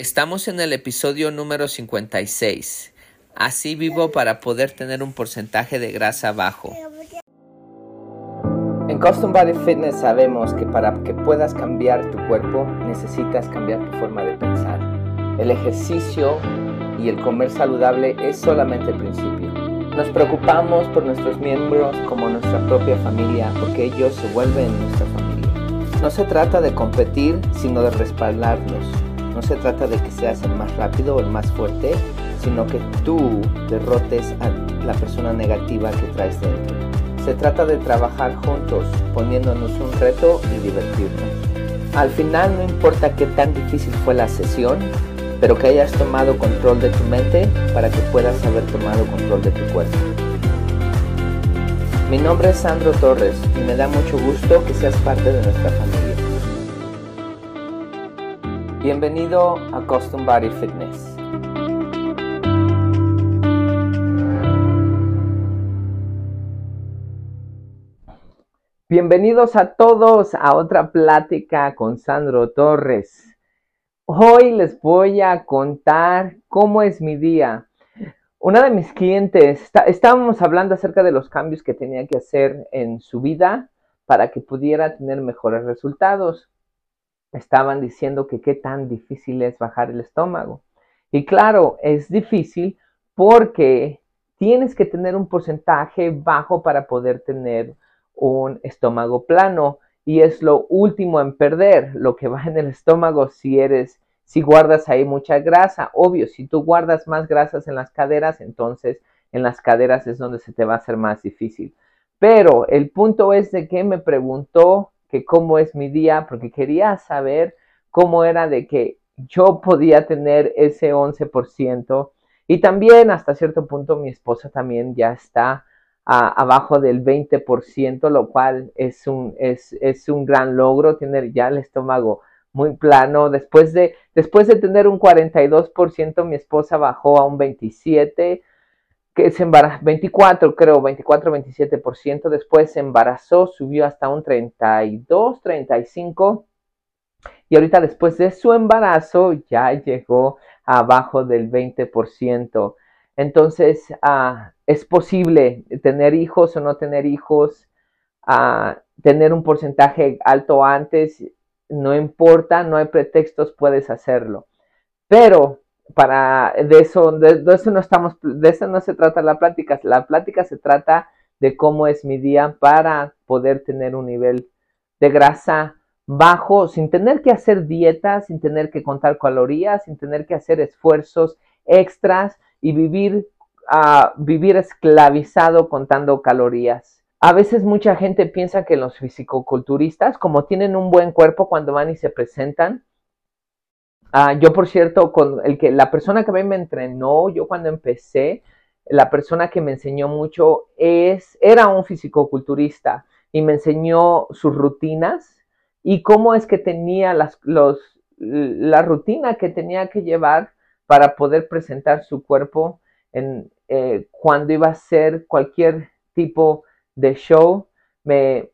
Estamos en el episodio número 56. Así vivo para poder tener un porcentaje de grasa bajo. En Custom Body Fitness sabemos que para que puedas cambiar tu cuerpo necesitas cambiar tu forma de pensar. El ejercicio y el comer saludable es solamente el principio. Nos preocupamos por nuestros miembros como nuestra propia familia porque ellos se vuelven nuestra familia. No se trata de competir, sino de respaldarlos no se trata de que seas el más rápido o el más fuerte, sino que tú derrotes a la persona negativa que traes dentro. Se trata de trabajar juntos, poniéndonos un reto y divertirnos. Al final no importa qué tan difícil fue la sesión, pero que hayas tomado control de tu mente para que puedas haber tomado control de tu cuerpo. Mi nombre es Sandro Torres y me da mucho gusto que seas parte de nuestra familia. Bienvenido a Custom Body Fitness. Bienvenidos a todos a otra plática con Sandro Torres. Hoy les voy a contar cómo es mi día. Una de mis clientes, estábamos hablando acerca de los cambios que tenía que hacer en su vida para que pudiera tener mejores resultados estaban diciendo que qué tan difícil es bajar el estómago. Y claro, es difícil porque tienes que tener un porcentaje bajo para poder tener un estómago plano y es lo último en perder, lo que va en el estómago si eres si guardas ahí mucha grasa, obvio, si tú guardas más grasas en las caderas, entonces en las caderas es donde se te va a hacer más difícil. Pero el punto es de que me preguntó que cómo es mi día, porque quería saber cómo era de que yo podía tener ese 11%. Y también hasta cierto punto mi esposa también ya está abajo del 20%, lo cual es un, es, es un gran logro tener ya el estómago muy plano. Después de, después de tener un 42%, mi esposa bajó a un 27% que se embarazó, 24 creo, 24, 27%, después se embarazó, subió hasta un 32, 35, y ahorita después de su embarazo ya llegó abajo del 20%. Entonces, ah, es posible tener hijos o no tener hijos, uh, tener un porcentaje alto antes, no importa, no hay pretextos, puedes hacerlo. Pero para de eso, de, eso no estamos, de eso no se trata la plática. La plática se trata de cómo es mi día para poder tener un nivel de grasa bajo sin tener que hacer dietas, sin tener que contar calorías, sin tener que hacer esfuerzos extras y vivir, uh, vivir esclavizado contando calorías. A veces mucha gente piensa que los fisicoculturistas, como tienen un buen cuerpo cuando van y se presentan, Ah, yo, por cierto, con el que la persona que me entrenó, yo cuando empecé, la persona que me enseñó mucho es, era un fisicoculturista y me enseñó sus rutinas y cómo es que tenía las, los, la rutina que tenía que llevar para poder presentar su cuerpo en, eh, cuando iba a hacer cualquier tipo de show. Me,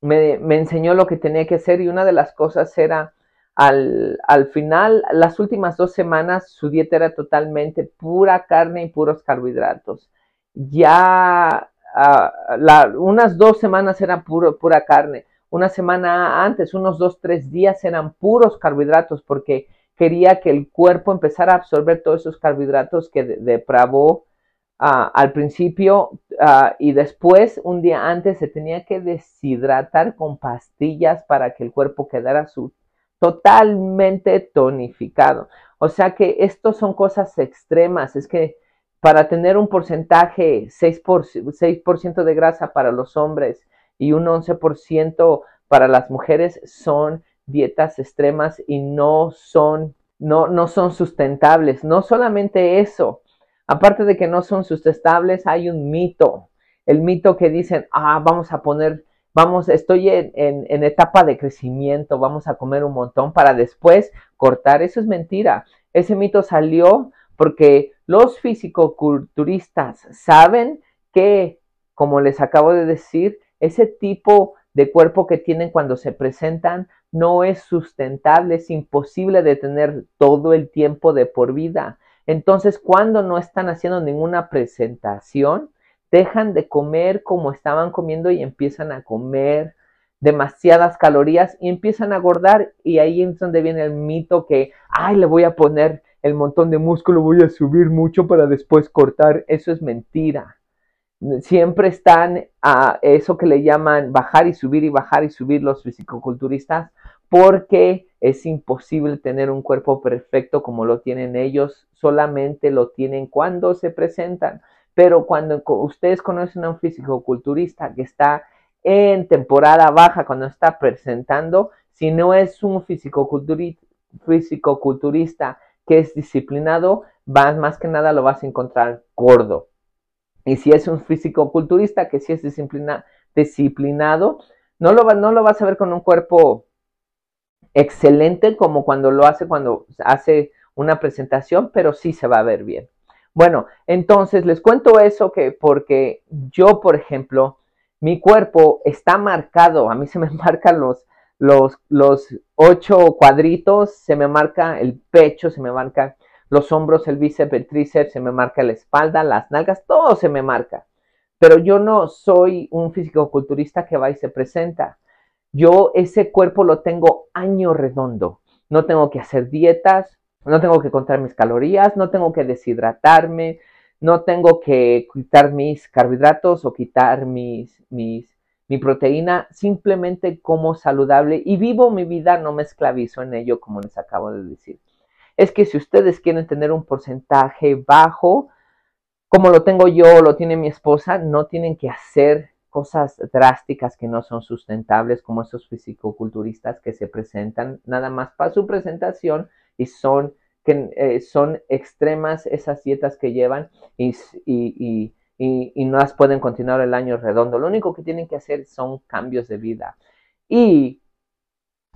me, me enseñó lo que tenía que hacer y una de las cosas era al, al, final, las últimas dos semanas, su dieta era totalmente pura carne y puros carbohidratos. Ya uh, unas dos semanas era puro, pura carne. Una semana antes, unos dos, tres días eran puros carbohidratos porque quería que el cuerpo empezara a absorber todos esos carbohidratos que depravó uh, al principio uh, y después, un día antes, se tenía que deshidratar con pastillas para que el cuerpo quedara su totalmente tonificado. O sea que estos son cosas extremas. Es que para tener un porcentaje 6%, 6 de grasa para los hombres y un 11% para las mujeres son dietas extremas y no son, no, no son sustentables. No solamente eso, aparte de que no son sustentables, hay un mito. El mito que dicen, ah, vamos a poner vamos, estoy en, etapa de crecimiento, vamos a comer un montón para después cortar. Eso es mentira. Ese mito salió porque los fisicoculturistas saben que, como les acabo de decir, ese tipo de cuerpo que tienen cuando se presentan no es sustentable, es imposible de tener todo el tiempo de por vida. Entonces, cuando no están haciendo ninguna presentación, dejan de comer como estaban comiendo y empiezan a comer demasiadas calorías y empiezan a engordar y ahí es donde viene el mito que, ay, le voy a poner el montón de músculo, voy a subir mucho para después cortar. Eso es mentira. Siempre están a eso que le llaman bajar y subir y bajar y subir los fisicoculturistas porque es imposible tener un cuerpo perfecto como lo tienen ellos, solamente lo tienen cuando se presentan. Pero cuando ustedes conocen a un fisicoculturista que está en temporada baja, cuando está presentando, si no es un fisicoculturista que es disciplinado, vas, más que nada lo vas a encontrar gordo. Y si es un físico-culturista que sí es disciplinado, no no lo vas a ver con un cuerpo excelente como cuando lo hace cuando hace una presentación, pero sí se va a ver bien. Bueno, entonces les cuento eso que porque yo, por ejemplo, mi cuerpo está marcado, a mí se me marcan los, los, los ocho cuadritos, se me marca el pecho, se me marca los hombros, el bíceps, el tríceps, se me marca la espalda, las nalgas, todo se me marca. Pero yo no soy un físico-culturista que va y se presenta. Yo ese cuerpo lo tengo año redondo. No tengo que hacer dietas, no tengo que contar mis calorías, no tengo que deshidratarme, no tengo que quitar mis carbohidratos o quitar mis, mis, mi proteína, simplemente como saludable y vivo mi vida, no me esclavizo en ello, como les acabo de decir. Es que si ustedes quieren tener un porcentaje bajo, como lo tengo yo, lo tiene mi esposa, no tienen que hacer cosas drásticas que no son sustentables como esos fisicoculturistas que se presentan nada más para su presentación y son, que, eh, son extremas esas dietas que llevan y, y, y, no las pueden continuar el año redondo. Lo único que tienen que hacer son cambios de vida. Y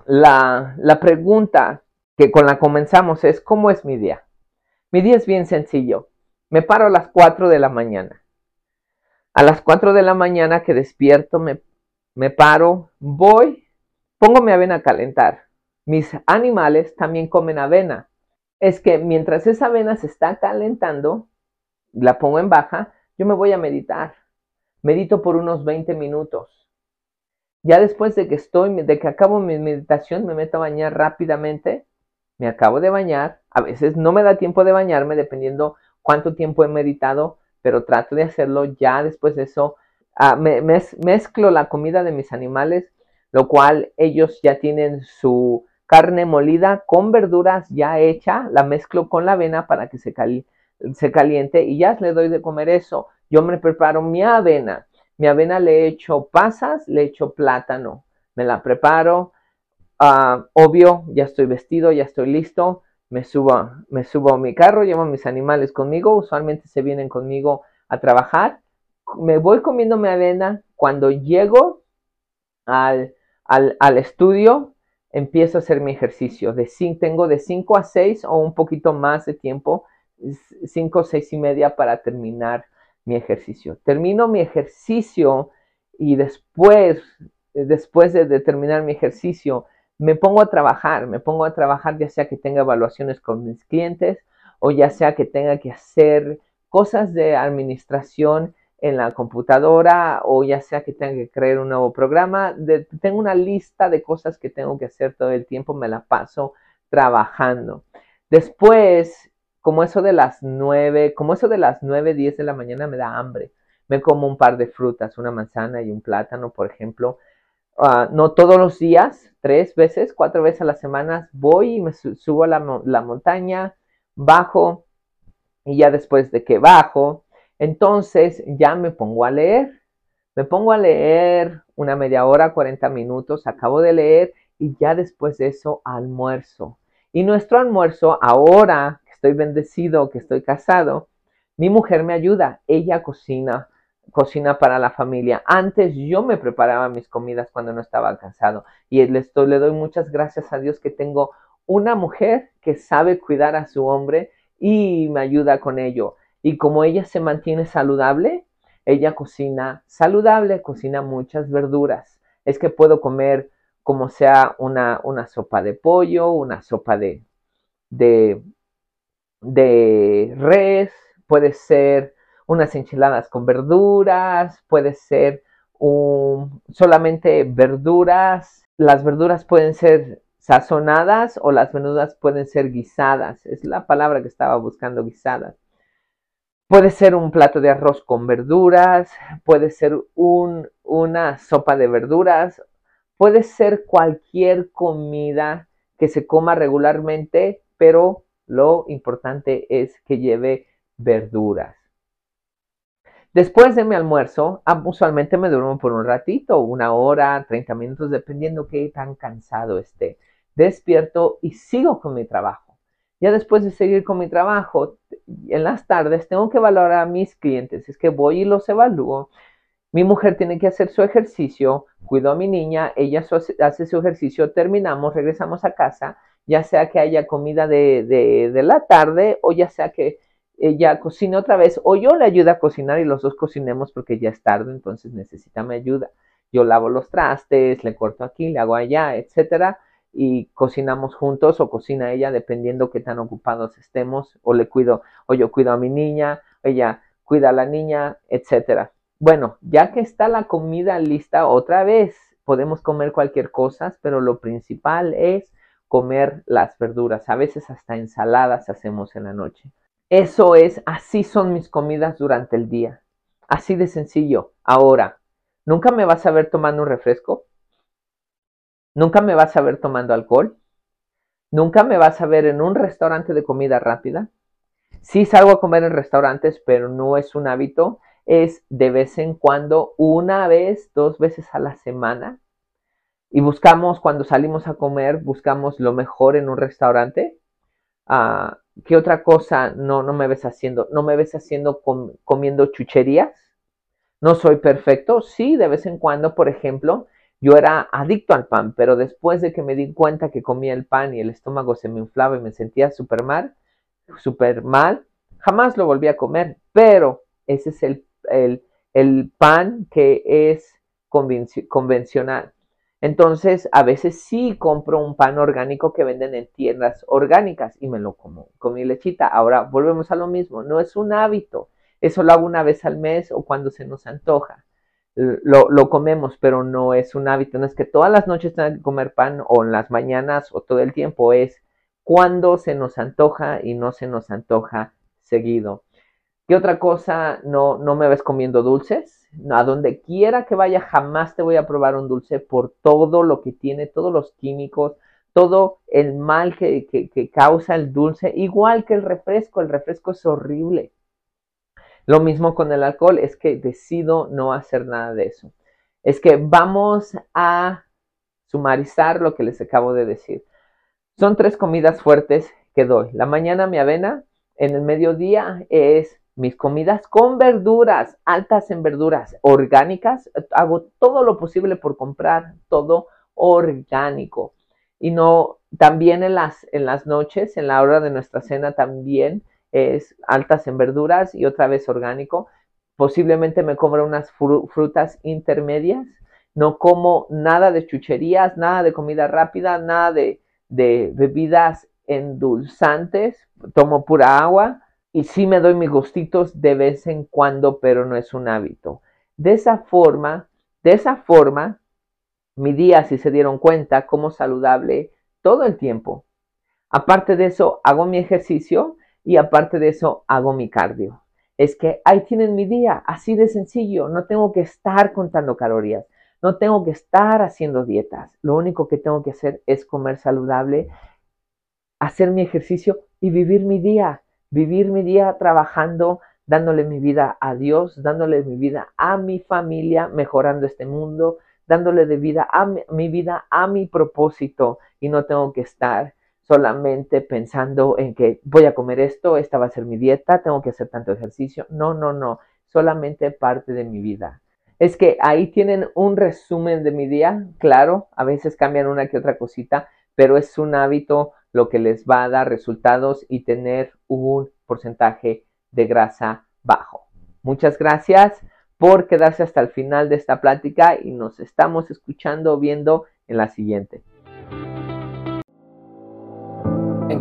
la, la pregunta que con la comenzamos es ¿cómo es mi día? Mi día es bien sencillo. Me paro a las 4 de la mañana. A las 4 de la mañana que despierto, me, me paro, voy, pongo mi avena a calentar. Mis animales también comen avena. Es que mientras esa avena se está calentando, la pongo en baja, yo me voy a meditar. Medito por unos 20 minutos. Ya después de que estoy, de que acabo mi meditación, me meto a bañar rápidamente me acabo de bañar, a veces no me da tiempo de bañarme dependiendo cuánto tiempo he meditado, pero trato de hacerlo ya después de eso. Ah, me, mezclo la comida de mis animales, lo cual ellos ya tienen su carne molida con verduras ya hecha, la mezclo con la avena para que se, se caliente y ya le doy de comer eso. Yo me preparo mi avena. Mi avena le echo pasas, le echo plátano. Me la preparo, Ah, obvio, ya estoy vestido, ya estoy listo, me subo, me subo a mi carro, llevo a mis animales conmigo, usualmente se vienen conmigo a trabajar, me voy comiendo mi avena, cuando llego al, al, estudio, empiezo a hacer mi ejercicio, de, tengo de 5 a 6 o un poquito más de tiempo, 5, 6 y media para terminar mi ejercicio. Termino mi ejercicio y después, después de terminar mi ejercicio, me pongo a trabajar, me pongo a trabajar ya sea que tenga evaluaciones con mis clientes o ya sea que tenga que hacer cosas de administración en la computadora o ya sea que tenga que crear un nuevo programa. tengo una lista de cosas que tengo que hacer todo el tiempo, me la paso trabajando. Después, como eso de las nueve, como eso de las nueve, diez de la mañana me da hambre. Me como un par de frutas, una manzana y un plátano, por ejemplo. Ah, no todos los días, tres veces, cuatro veces a la semana, voy y me subo a la, montaña, bajo y ya después de que bajo, entonces ya me pongo a leer. Me pongo a leer una media hora, 40 minutos, acabo de leer y ya después de eso almuerzo. Y nuestro almuerzo, ahora que estoy bendecido, que estoy casado, mi mujer me ayuda, ella cocina cocina para la familia. Antes yo me preparaba mis comidas cuando no estaba cansado y le, le doy muchas gracias a Dios que tengo una mujer que sabe cuidar a su hombre y me ayuda con ello. Y como ella se mantiene saludable, ella cocina saludable, cocina muchas verduras. Es que puedo comer como sea una, una sopa de pollo, una sopa de, de, de res, puede ser unas enchiladas con verduras, puede ser un, solamente verduras. Las verduras pueden ser sazonadas o las verduras pueden ser guisadas. Es la palabra que estaba buscando, guisadas. Puede ser un plato de arroz con verduras, puede ser un, una sopa de verduras, puede ser cualquier comida que se coma regularmente, pero lo importante es que lleve verduras. Después de mi almuerzo, ah, usualmente me duermo por un ratito, una hora, 30 minutos, dependiendo qué tan cansado esté. Despierto y sigo con mi trabajo. Ya después de seguir con mi trabajo, en las tardes tengo que valorar a mis clientes. Es que voy y los evalúo. Mi mujer tiene que hacer su ejercicio, cuido a mi niña, ella hace su ejercicio, terminamos, regresamos a casa, ya sea que haya comida de, de la tarde o ya sea que ella cocina otra vez o yo le ayudo a cocinar y los dos cocinemos porque ya es tarde, entonces necesita mi ayuda. Yo lavo los trastes, le corto aquí, le hago allá, etcétera, y cocinamos juntos o cocina ella dependiendo qué tan ocupados estemos o le cuido o yo cuido a mi niña, ella cuida a la niña, etcétera. Bueno, ya que está la comida lista otra vez, podemos comer cualquier cosa, pero lo principal es comer las verduras. A veces hasta ensaladas hacemos en la noche. Eso es, así son mis comidas durante el día. Así de sencillo. Ahora, ¿nunca me vas a ver tomando un refresco? ¿Nunca me vas a ver tomando alcohol? ¿Nunca me vas a ver en un restaurante de comida rápida? Sí salgo a comer en restaurantes, pero no es un hábito. Es de vez en cuando, una vez, dos veces a la semana. Y buscamos, cuando salimos a comer, buscamos lo mejor en un restaurante. Ah, ¿Qué otra cosa no, no me ves haciendo? ¿No me ves haciendo comiendo chucherías? ¿No soy perfecto? Sí, de vez en cuando, por ejemplo, yo era adicto al pan, pero después de que me di cuenta que comía el pan y el estómago se me inflaba y me sentía súper mal, súper mal, jamás lo volví a comer. Pero ese es el, el, el pan que es convencional. Entonces, a veces sí compro un pan orgánico que venden en tiendas orgánicas y me lo como con mi lechita. Ahora, volvemos a lo mismo, no es un hábito. Eso lo hago una vez al mes o cuando se nos antoja. Lo, lo, comemos, pero no es un hábito. No es que todas las noches tengan que comer pan o en las mañanas o todo el tiempo. Es cuando se nos antoja y no se nos antoja seguido. ¿Qué otra cosa no, no me ves comiendo dulces? a donde quiera que vaya, jamás te voy a probar un dulce por todo lo que tiene, todos los químicos, todo el mal que, que, causa el dulce, igual que el refresco, el refresco es horrible. Lo mismo con el alcohol, es que decido no hacer nada de eso. Es que vamos a sumarizar lo que les acabo de decir. Son tres comidas fuertes que doy. La mañana mi avena, en el mediodía es mis comidas con verduras, altas en verduras, orgánicas. Hago todo lo posible por comprar todo orgánico. Y no, también en las, en las noches, en la hora de nuestra cena también es altas en verduras y otra vez orgánico. Posiblemente me compro unas frutas intermedias. No como nada de chucherías, nada de comida rápida, nada de, de bebidas endulzantes. Tomo pura agua y sí me doy mis gustitos de vez en cuando, pero no es un hábito. De esa forma, de esa forma, mi día, si se dieron cuenta, como saludable todo el tiempo. Aparte de eso, hago mi ejercicio y aparte de eso, hago mi cardio. Es que ahí tienen mi día, así de sencillo. No tengo que estar contando calorías, no tengo que estar haciendo dietas. Lo único que tengo que hacer es comer saludable, hacer mi ejercicio y vivir mi día vivir mi día trabajando, dándole mi vida a Dios, dándole mi vida a mi familia, mejorando este mundo, dándole de vida a mi, vida a mi propósito y no tengo que estar solamente pensando en que voy a comer esto, esta va a ser mi dieta, tengo que hacer tanto ejercicio. No, no, no, solamente parte de mi vida. Es que ahí tienen un resumen de mi día, claro, a veces cambian una que otra cosita, pero es un hábito lo que les va a dar resultados y tener un porcentaje de grasa bajo. Muchas gracias por quedarse hasta el final de esta plática y nos estamos escuchando, viendo en la siguiente.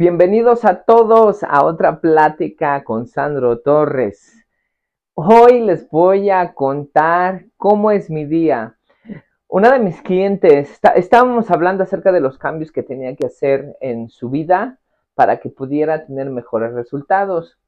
Bienvenidos a todos a otra plática con Sandro Torres. Hoy les voy a contar cómo es mi día. Una de mis clientes, estábamos hablando acerca de los cambios que tenía que hacer en su vida para que pudiera tener mejores resultados.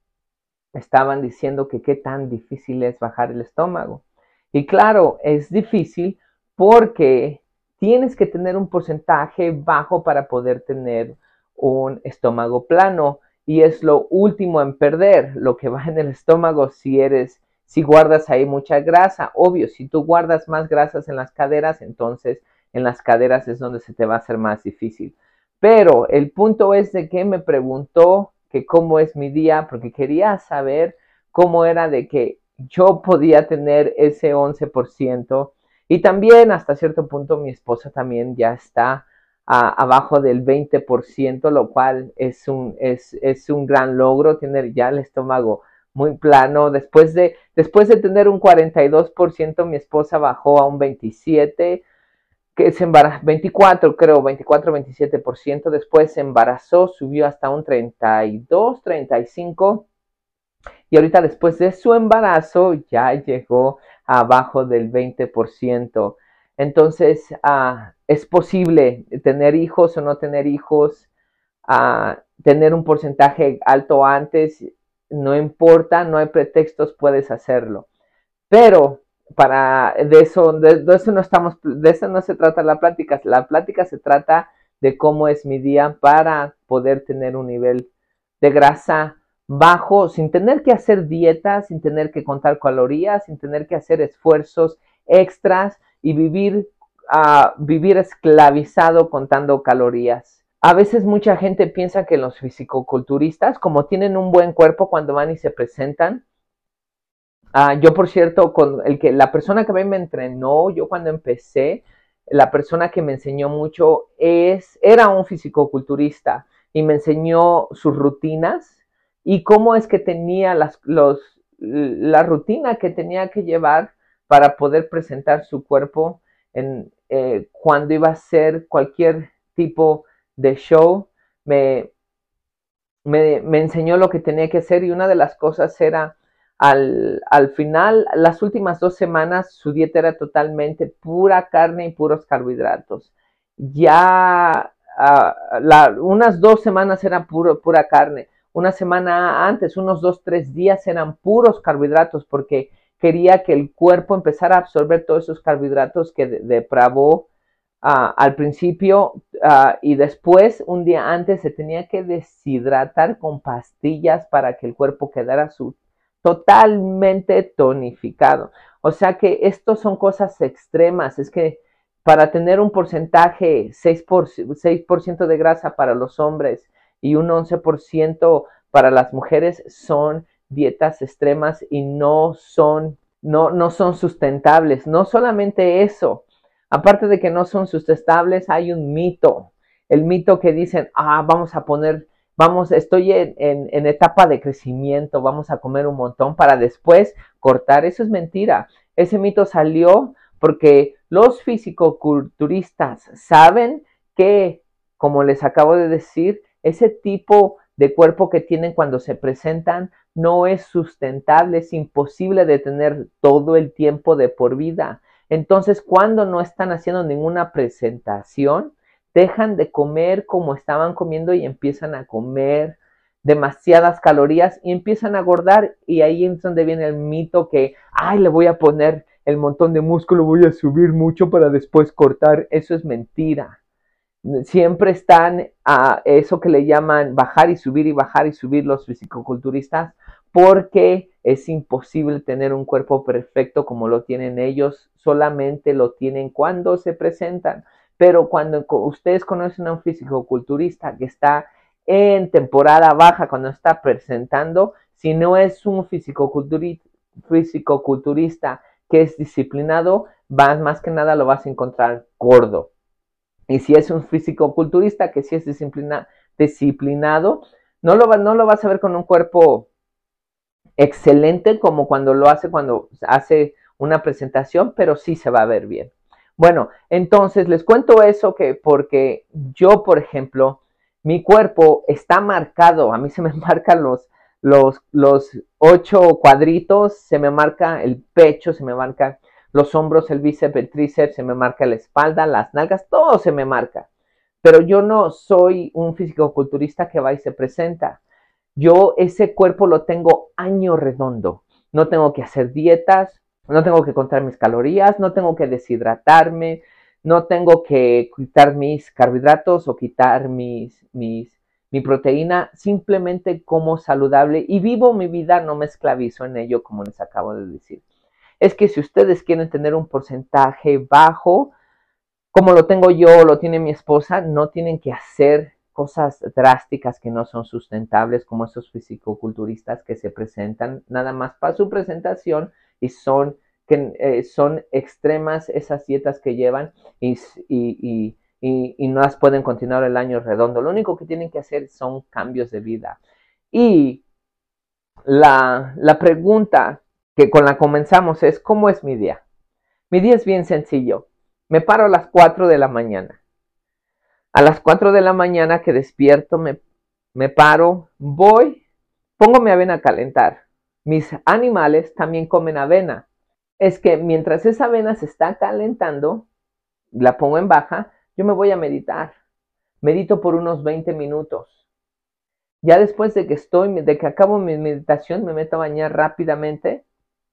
Estaban diciendo que qué tan difícil es bajar el estómago. Y claro, es difícil porque tienes que tener un porcentaje bajo para poder tener un estómago plano y es lo último en perder, lo que va en el estómago si eres, si guardas ahí mucha grasa. Obvio, si tú guardas más grasas en las caderas, entonces en las caderas es donde se te va a hacer más difícil. Pero el punto es de que me preguntó que cómo es mi día, porque quería saber cómo era de que yo podía tener ese 11%. Y también hasta cierto punto mi esposa también ya está abajo del 20%, lo cual es un, es, es un gran logro tener ya el estómago muy plano. Después de, después de tener un 42%, mi esposa bajó a un 27%, que se embarazó, 24 creo, 24, 27%. Después se embarazó, subió hasta un 32, 35%. Y ahorita después de su embarazo ya llegó abajo del 20%. Entonces, ah, es posible tener hijos o no tener hijos, ah, tener un porcentaje alto antes, no importa, no hay pretextos, puedes hacerlo. Pero para de eso, de, eso no estamos, de eso no se trata la plática. La plática se trata de cómo es mi día para poder tener un nivel de grasa bajo, sin tener que hacer dietas, sin tener que contar calorías, sin tener que hacer esfuerzos extras y vivir, vivir esclavizado contando calorías. A veces mucha gente piensa que los fisicoculturistas, como tienen un buen cuerpo cuando van y se presentan, ah, yo por cierto, con el que la persona que me entrenó, yo cuando empecé, la persona que me enseñó mucho es, era un fisicoculturista y me enseñó sus rutinas y cómo es que tenía las, los, la rutina que tenía que llevar para poder presentar su cuerpo en, eh, cuando iba a hacer cualquier tipo de show. Me, me, enseñó lo que tenía que hacer y una de las cosas era al, al, final, las últimas dos semanas, su dieta era totalmente pura carne y puros carbohidratos. Ya uh, unas dos semanas era puro, pura carne. Una semana antes, unos dos, tres días eran puros carbohidratos porque quería que el cuerpo empezara a absorber todos esos carbohidratos que depravó ah, al principio ah, y después, un día antes, se tenía que deshidratar con pastillas para que el cuerpo quedara su, totalmente tonificado. O sea que estos son cosas extremas. Es que para tener un porcentaje 6%, 6 de grasa para los hombres y un 11% para las mujeres son dietas extremas y no son, no, no son sustentables. No solamente eso, aparte de que no son sustentables, hay un mito. El mito que dicen, ah, vamos a poner, vamos, estoy en, en etapa de crecimiento, vamos a comer un montón para después cortar. Eso es mentira. Ese mito salió porque los fisicoculturistas saben que, como les acabo de decir, ese tipo de cuerpo que tienen cuando se presentan no es sustentable, es imposible de tener todo el tiempo de por vida. Entonces, cuando no están haciendo ninguna presentación, dejan de comer como estaban comiendo y empiezan a comer demasiadas calorías y empiezan a engordar y ahí es donde viene el mito que, ay, le voy a poner el montón de músculo, voy a subir mucho para después cortar. Eso es mentira. Siempre están a eso que le llaman bajar y subir y bajar y subir los fisicoculturistas porque es imposible tener un cuerpo perfecto como lo tienen ellos, solamente lo tienen cuando se presentan. Pero cuando ustedes conocen a un fisicoculturista que está en temporada baja, cuando está presentando, si no es un fisicoculturista que es disciplinado, más que nada lo vas a encontrar gordo. Y si es un fisicoculturista que sí es disciplinado, no lo, no lo vas a ver con un cuerpo excelente como cuando lo hace cuando hace una presentación, pero sí se va a ver bien. Bueno, entonces les cuento eso que porque yo, por ejemplo, mi cuerpo está marcado, a mí se me marcan los, los, los ocho cuadritos, se me marca el pecho, se me marca los hombros, el bíceps, el tríceps, se me marca la espalda, las nalgas, todo se me marca. Pero yo no soy un físico-culturista que va y se presenta. Yo ese cuerpo lo tengo año redondo. No tengo que hacer dietas, no tengo que contar mis calorías, no tengo que deshidratarme, no tengo que quitar mis carbohidratos o quitar mis, mis, mi proteína, simplemente como saludable y vivo mi vida, no me esclavizo en ello, como les acabo de decir. Es que si ustedes quieren tener un porcentaje bajo, como lo tengo yo, lo tiene mi esposa, no tienen que hacer cosas drásticas que no son sustentables, como esos fisicoculturistas que se presentan nada más para su presentación y son que eh, son extremas esas dietas que llevan y, y, y, no las pueden continuar el año redondo. Lo único que tienen que hacer son cambios de vida. Y la, la pregunta que con la comenzamos es, ¿cómo es mi día? Mi día es bien sencillo. Me paro a las 4 de la mañana. A las 4 de la mañana que despierto, me, me paro, voy, pongo mi avena a calentar. Mis animales también comen avena es que mientras esa avena se está calentando, la pongo en baja, yo me voy a meditar. Medito por unos 20 minutos. Ya después de que estoy, de que acabo mi meditación, me meto a bañar rápidamente.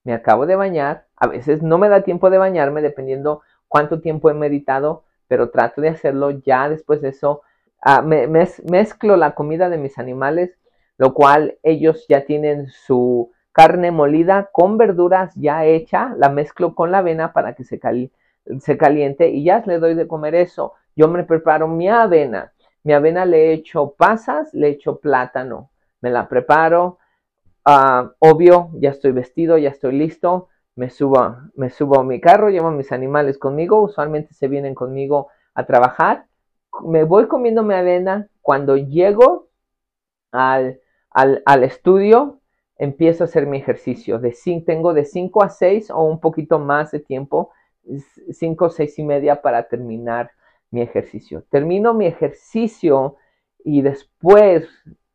Me acabo de bañar. A veces no me da tiempo de bañarme dependiendo cuánto tiempo he meditado, pero trato de hacerlo ya después de eso. Ah, me, mezclo la comida de mis animales, lo cual ellos ya tienen su, carne molida con verduras ya hecha, la mezclo con la avena para que se, se caliente y ya le doy de comer eso. Yo me preparo mi avena. Mi avena le echo pasas, le echo plátano. Me la preparo. Ah, obvio, ya estoy vestido, ya estoy listo. Me subo, me subo a mi carro, llevo mis animales conmigo. Usualmente se vienen conmigo a trabajar. Me voy comiendo mi avena. Cuando llego al, al, al estudio, empiezo a hacer mi ejercicio. De tengo de 5 a 6 o un poquito más de tiempo, 5, 6 y media para terminar mi ejercicio. Termino mi ejercicio y después,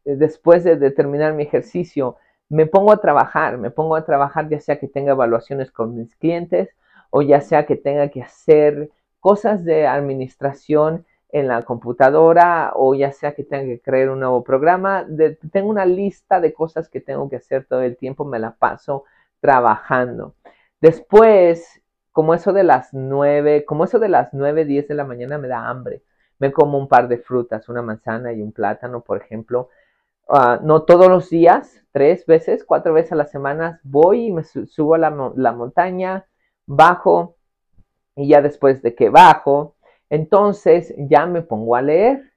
después de, terminar mi ejercicio, me pongo a trabajar, me pongo a trabajar ya sea que tenga evaluaciones con mis clientes o ya sea que tenga que hacer cosas de administración en la computadora o ya sea que tenga que crear un nuevo programa. tengo una lista de cosas que tengo que hacer todo el tiempo, me la paso trabajando. Después, como eso de las 9, como eso de las 9, 10 de la mañana me da hambre. Me como un par de frutas, una manzana y un plátano, por ejemplo. Ah, no todos los días, tres veces, cuatro veces a la semana voy y me subo a la, la montaña, bajo y ya después de que bajo, entonces ya me pongo a leer.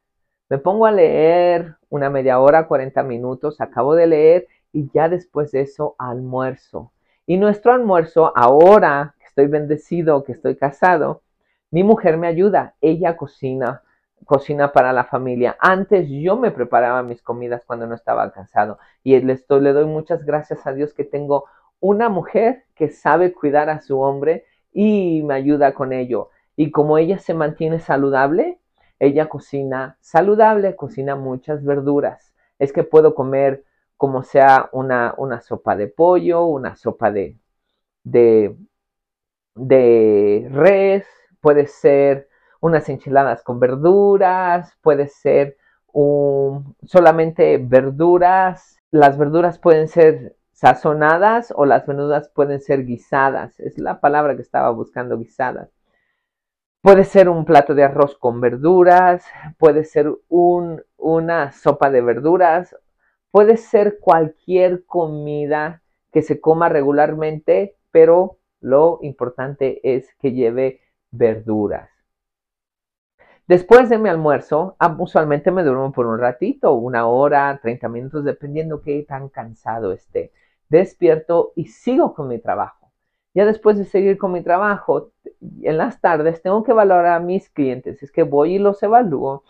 Me pongo a leer una media hora, 40 minutos, acabo de leer y ya después de eso almuerzo. Y nuestro almuerzo, ahora que estoy bendecido, que estoy casado, mi mujer me ayuda. Ella cocina, cocina para la familia. Antes yo me preparaba mis comidas cuando no estaba casado. Y le, estoy, le doy muchas gracias a Dios que tengo una mujer que sabe cuidar a su hombre y me ayuda con ello. Y como ella se mantiene saludable, ella cocina saludable, cocina muchas verduras. Es que puedo comer como sea una, una sopa de pollo, una sopa de, de, de res, puede ser unas enchiladas con verduras, puede ser solamente verduras. Las verduras pueden ser sazonadas o las verduras pueden ser guisadas. Es la palabra que estaba buscando, guisadas. Puede ser un plato de arroz con verduras, puede ser una sopa de verduras, puede ser cualquier comida que se coma regularmente, pero lo importante es que lleve verduras. Después de mi almuerzo, ah, usualmente me duermo por un ratito, una hora, 30 minutos, dependiendo qué tan cansado esté. Despierto y sigo con mi trabajo. Ya después de seguir con mi trabajo, en las tardes tengo que valorar a mis clientes. Es que voy y los evalúo.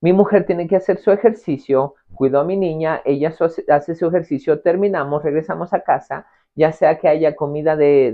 Mi mujer tiene que hacer su ejercicio, cuido a mi niña, ella hace su ejercicio, terminamos, regresamos a casa, ya sea que haya comida de,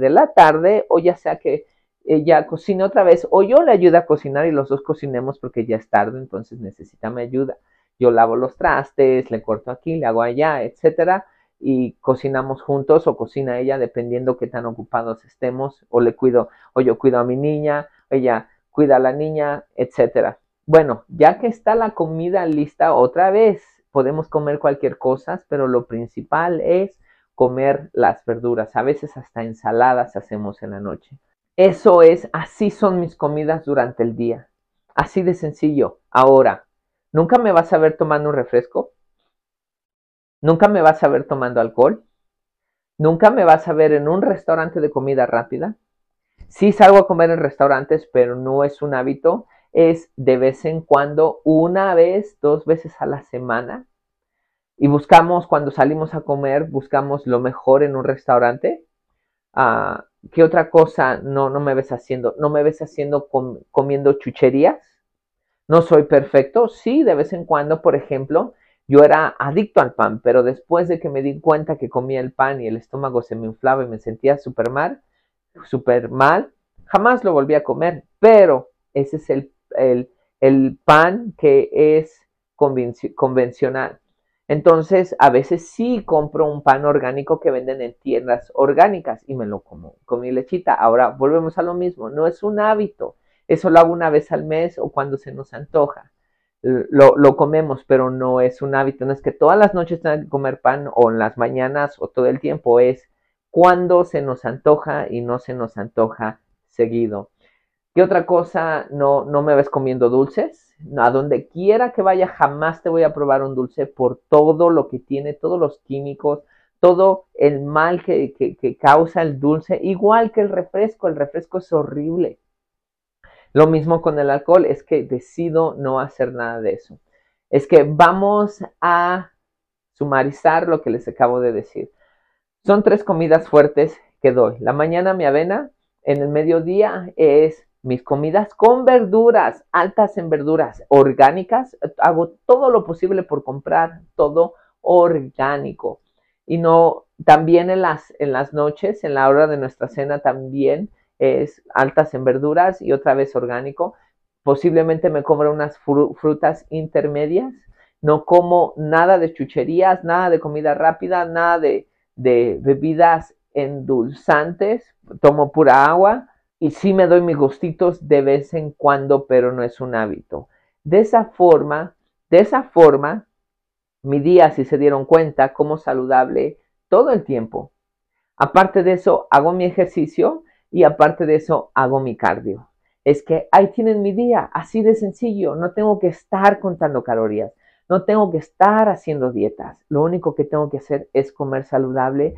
de la tarde o ya sea que ella cocina otra vez o yo le ayudo a cocinar y los dos cocinemos porque ya es tarde, entonces necesita mi ayuda. Yo lavo los trastes, le corto aquí, le hago allá, etcétera, y cocinamos juntos o cocina ella dependiendo qué tan ocupados estemos o le cuido o yo cuido a mi niña, ella cuida a la niña, etcétera. Bueno, ya que está la comida lista otra vez, podemos comer cualquier cosa, pero lo principal es comer las verduras. A veces hasta ensaladas hacemos en la noche. Eso es, así son mis comidas durante el día. Así de sencillo. Ahora, ¿nunca me vas a ver tomando un refresco? ¿Nunca me vas a ver tomando alcohol? ¿Nunca me vas a ver en un restaurante de comida rápida? Sí salgo a comer en restaurantes, pero no es un hábito. Es de vez en cuando, una vez, dos veces a la semana. Y buscamos, cuando salimos a comer, buscamos lo mejor en un restaurante. Ah, ¿Qué otra cosa no, no me ves haciendo? ¿No me ves haciendo comiendo chucherías? ¿No soy perfecto? Sí, de vez en cuando, por ejemplo, yo era adicto al pan, pero después de que me di cuenta que comía el pan y el estómago se me inflaba y me sentía súper mal, súper mal, jamás lo volví a comer. Pero ese es el, el, el pan que es convencional. Entonces, a veces sí compro un pan orgánico que venden en tiendas orgánicas y me lo como con mi lechita. Ahora, volvemos a lo mismo, no es un hábito. Eso lo hago una vez al mes o cuando se nos antoja. Lo, lo, comemos, pero no es un hábito. No es que todas las noches tengan que comer pan o en las mañanas o todo el tiempo. Es cuando se nos antoja y no se nos antoja seguido. ¿Qué otra cosa no, no me ves comiendo dulces? A donde quiera que vaya, jamás te voy a probar un dulce por todo lo que tiene, todos los químicos, todo el mal que, que, causa el dulce, igual que el refresco. El refresco es horrible. Lo mismo con el alcohol, es que decido no hacer nada de eso. Es que vamos a sumarizar lo que les acabo de decir. Son tres comidas fuertes que doy. La mañana mi avena, en el mediodía es mis comidas con verduras, altas en verduras orgánicas. Hago todo lo posible por comprar todo orgánico. Y no, también en las, en las noches, en la hora de nuestra cena también es altas en verduras y otra vez orgánico. Posiblemente me compro unas frutas intermedias. No como nada de chucherías, nada de comida rápida, nada de bebidas endulzantes. Tomo pura agua y sí me doy mis gustitos de vez en cuando, pero no es un hábito. De esa forma, de esa forma, mi día, si se dieron cuenta, como saludable todo el tiempo. Aparte de eso, hago mi ejercicio y aparte de eso, hago mi cardio. Es que ahí tienen mi día, así de sencillo. No tengo que estar contando calorías, no tengo que estar haciendo dietas. Lo único que tengo que hacer es comer saludable,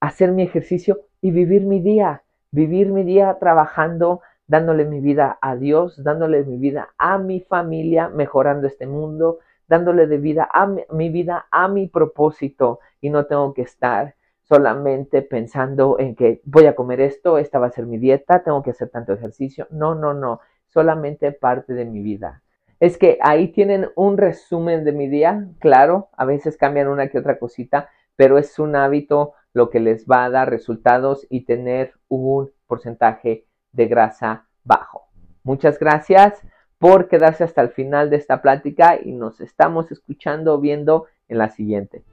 hacer mi ejercicio y vivir mi día vivir mi día trabajando, dándole mi vida a Dios, dándole mi vida a mi familia, mejorando este mundo, dándole de vida a mi, vida a mi propósito y no tengo que estar solamente pensando en que voy a comer esto, esta va a ser mi dieta, tengo que hacer tanto ejercicio. No, no, no, solamente parte de mi vida. Es que ahí tienen un resumen de mi día, claro, a veces cambian una que otra cosita, pero es un hábito lo que les va a dar resultados y tener un porcentaje de grasa bajo. Muchas gracias por quedarse hasta el final de esta plática y nos estamos escuchando, viendo en la siguiente.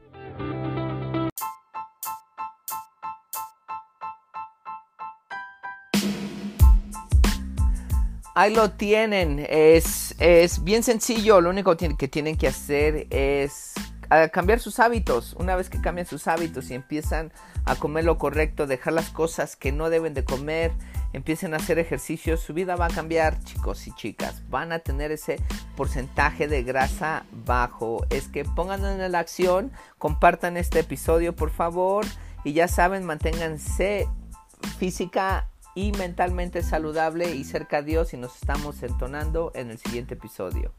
Ahí lo tienen, es, es bien sencillo, lo único que tienen que hacer es cambiar sus hábitos. Una vez que cambian sus hábitos y empiezan a comer lo correcto, dejar las cosas que no deben de comer, empiecen a hacer ejercicio, su vida va a cambiar, chicos y chicas. Van a tener ese porcentaje de grasa bajo. Es que pongan en la acción, compartan este episodio, por favor. Y ya saben, manténganse física y mentalmente saludable y cerca a Dios y nos estamos entonando en el siguiente episodio.